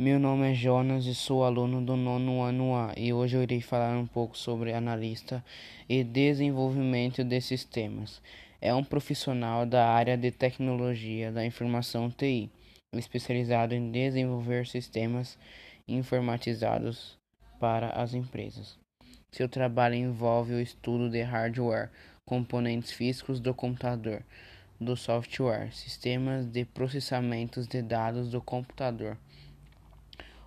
Meu nome é Jonas e sou aluno do nono ano A e hoje eu irei falar um pouco sobre analista e desenvolvimento de sistemas. É um profissional da área de tecnologia da informação TI, especializado em desenvolver sistemas informatizados para as empresas. Seu trabalho envolve o estudo de hardware, componentes físicos do computador, do software, sistemas de processamento de dados do computador.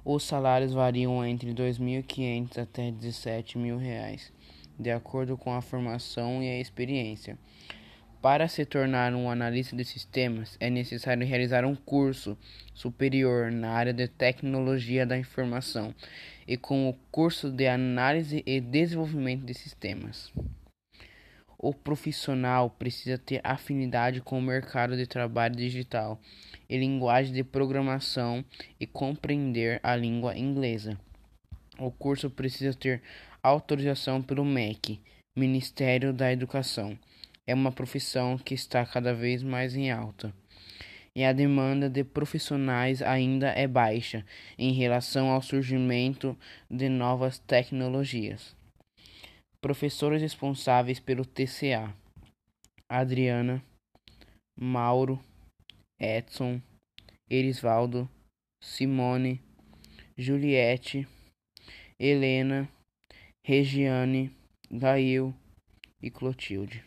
Os salários variam entre R$ 2.500 até R$ 17.000, de acordo com a formação e a experiência. Para se tornar um analista de sistemas, é necessário realizar um curso superior na área de tecnologia da informação e com o curso de análise e desenvolvimento de sistemas. O profissional precisa ter afinidade com o mercado de trabalho digital e linguagem de programação e compreender a língua inglesa. O curso precisa ter autorização pelo MEC, Ministério da Educação. É uma profissão que está cada vez mais em alta. E a demanda de profissionais ainda é baixa em relação ao surgimento de novas tecnologias. Professores responsáveis pelo TCA: Adriana, Mauro, Edson, Erisvaldo, Simone, Juliette, Helena, Regiane, Gail e Clotilde.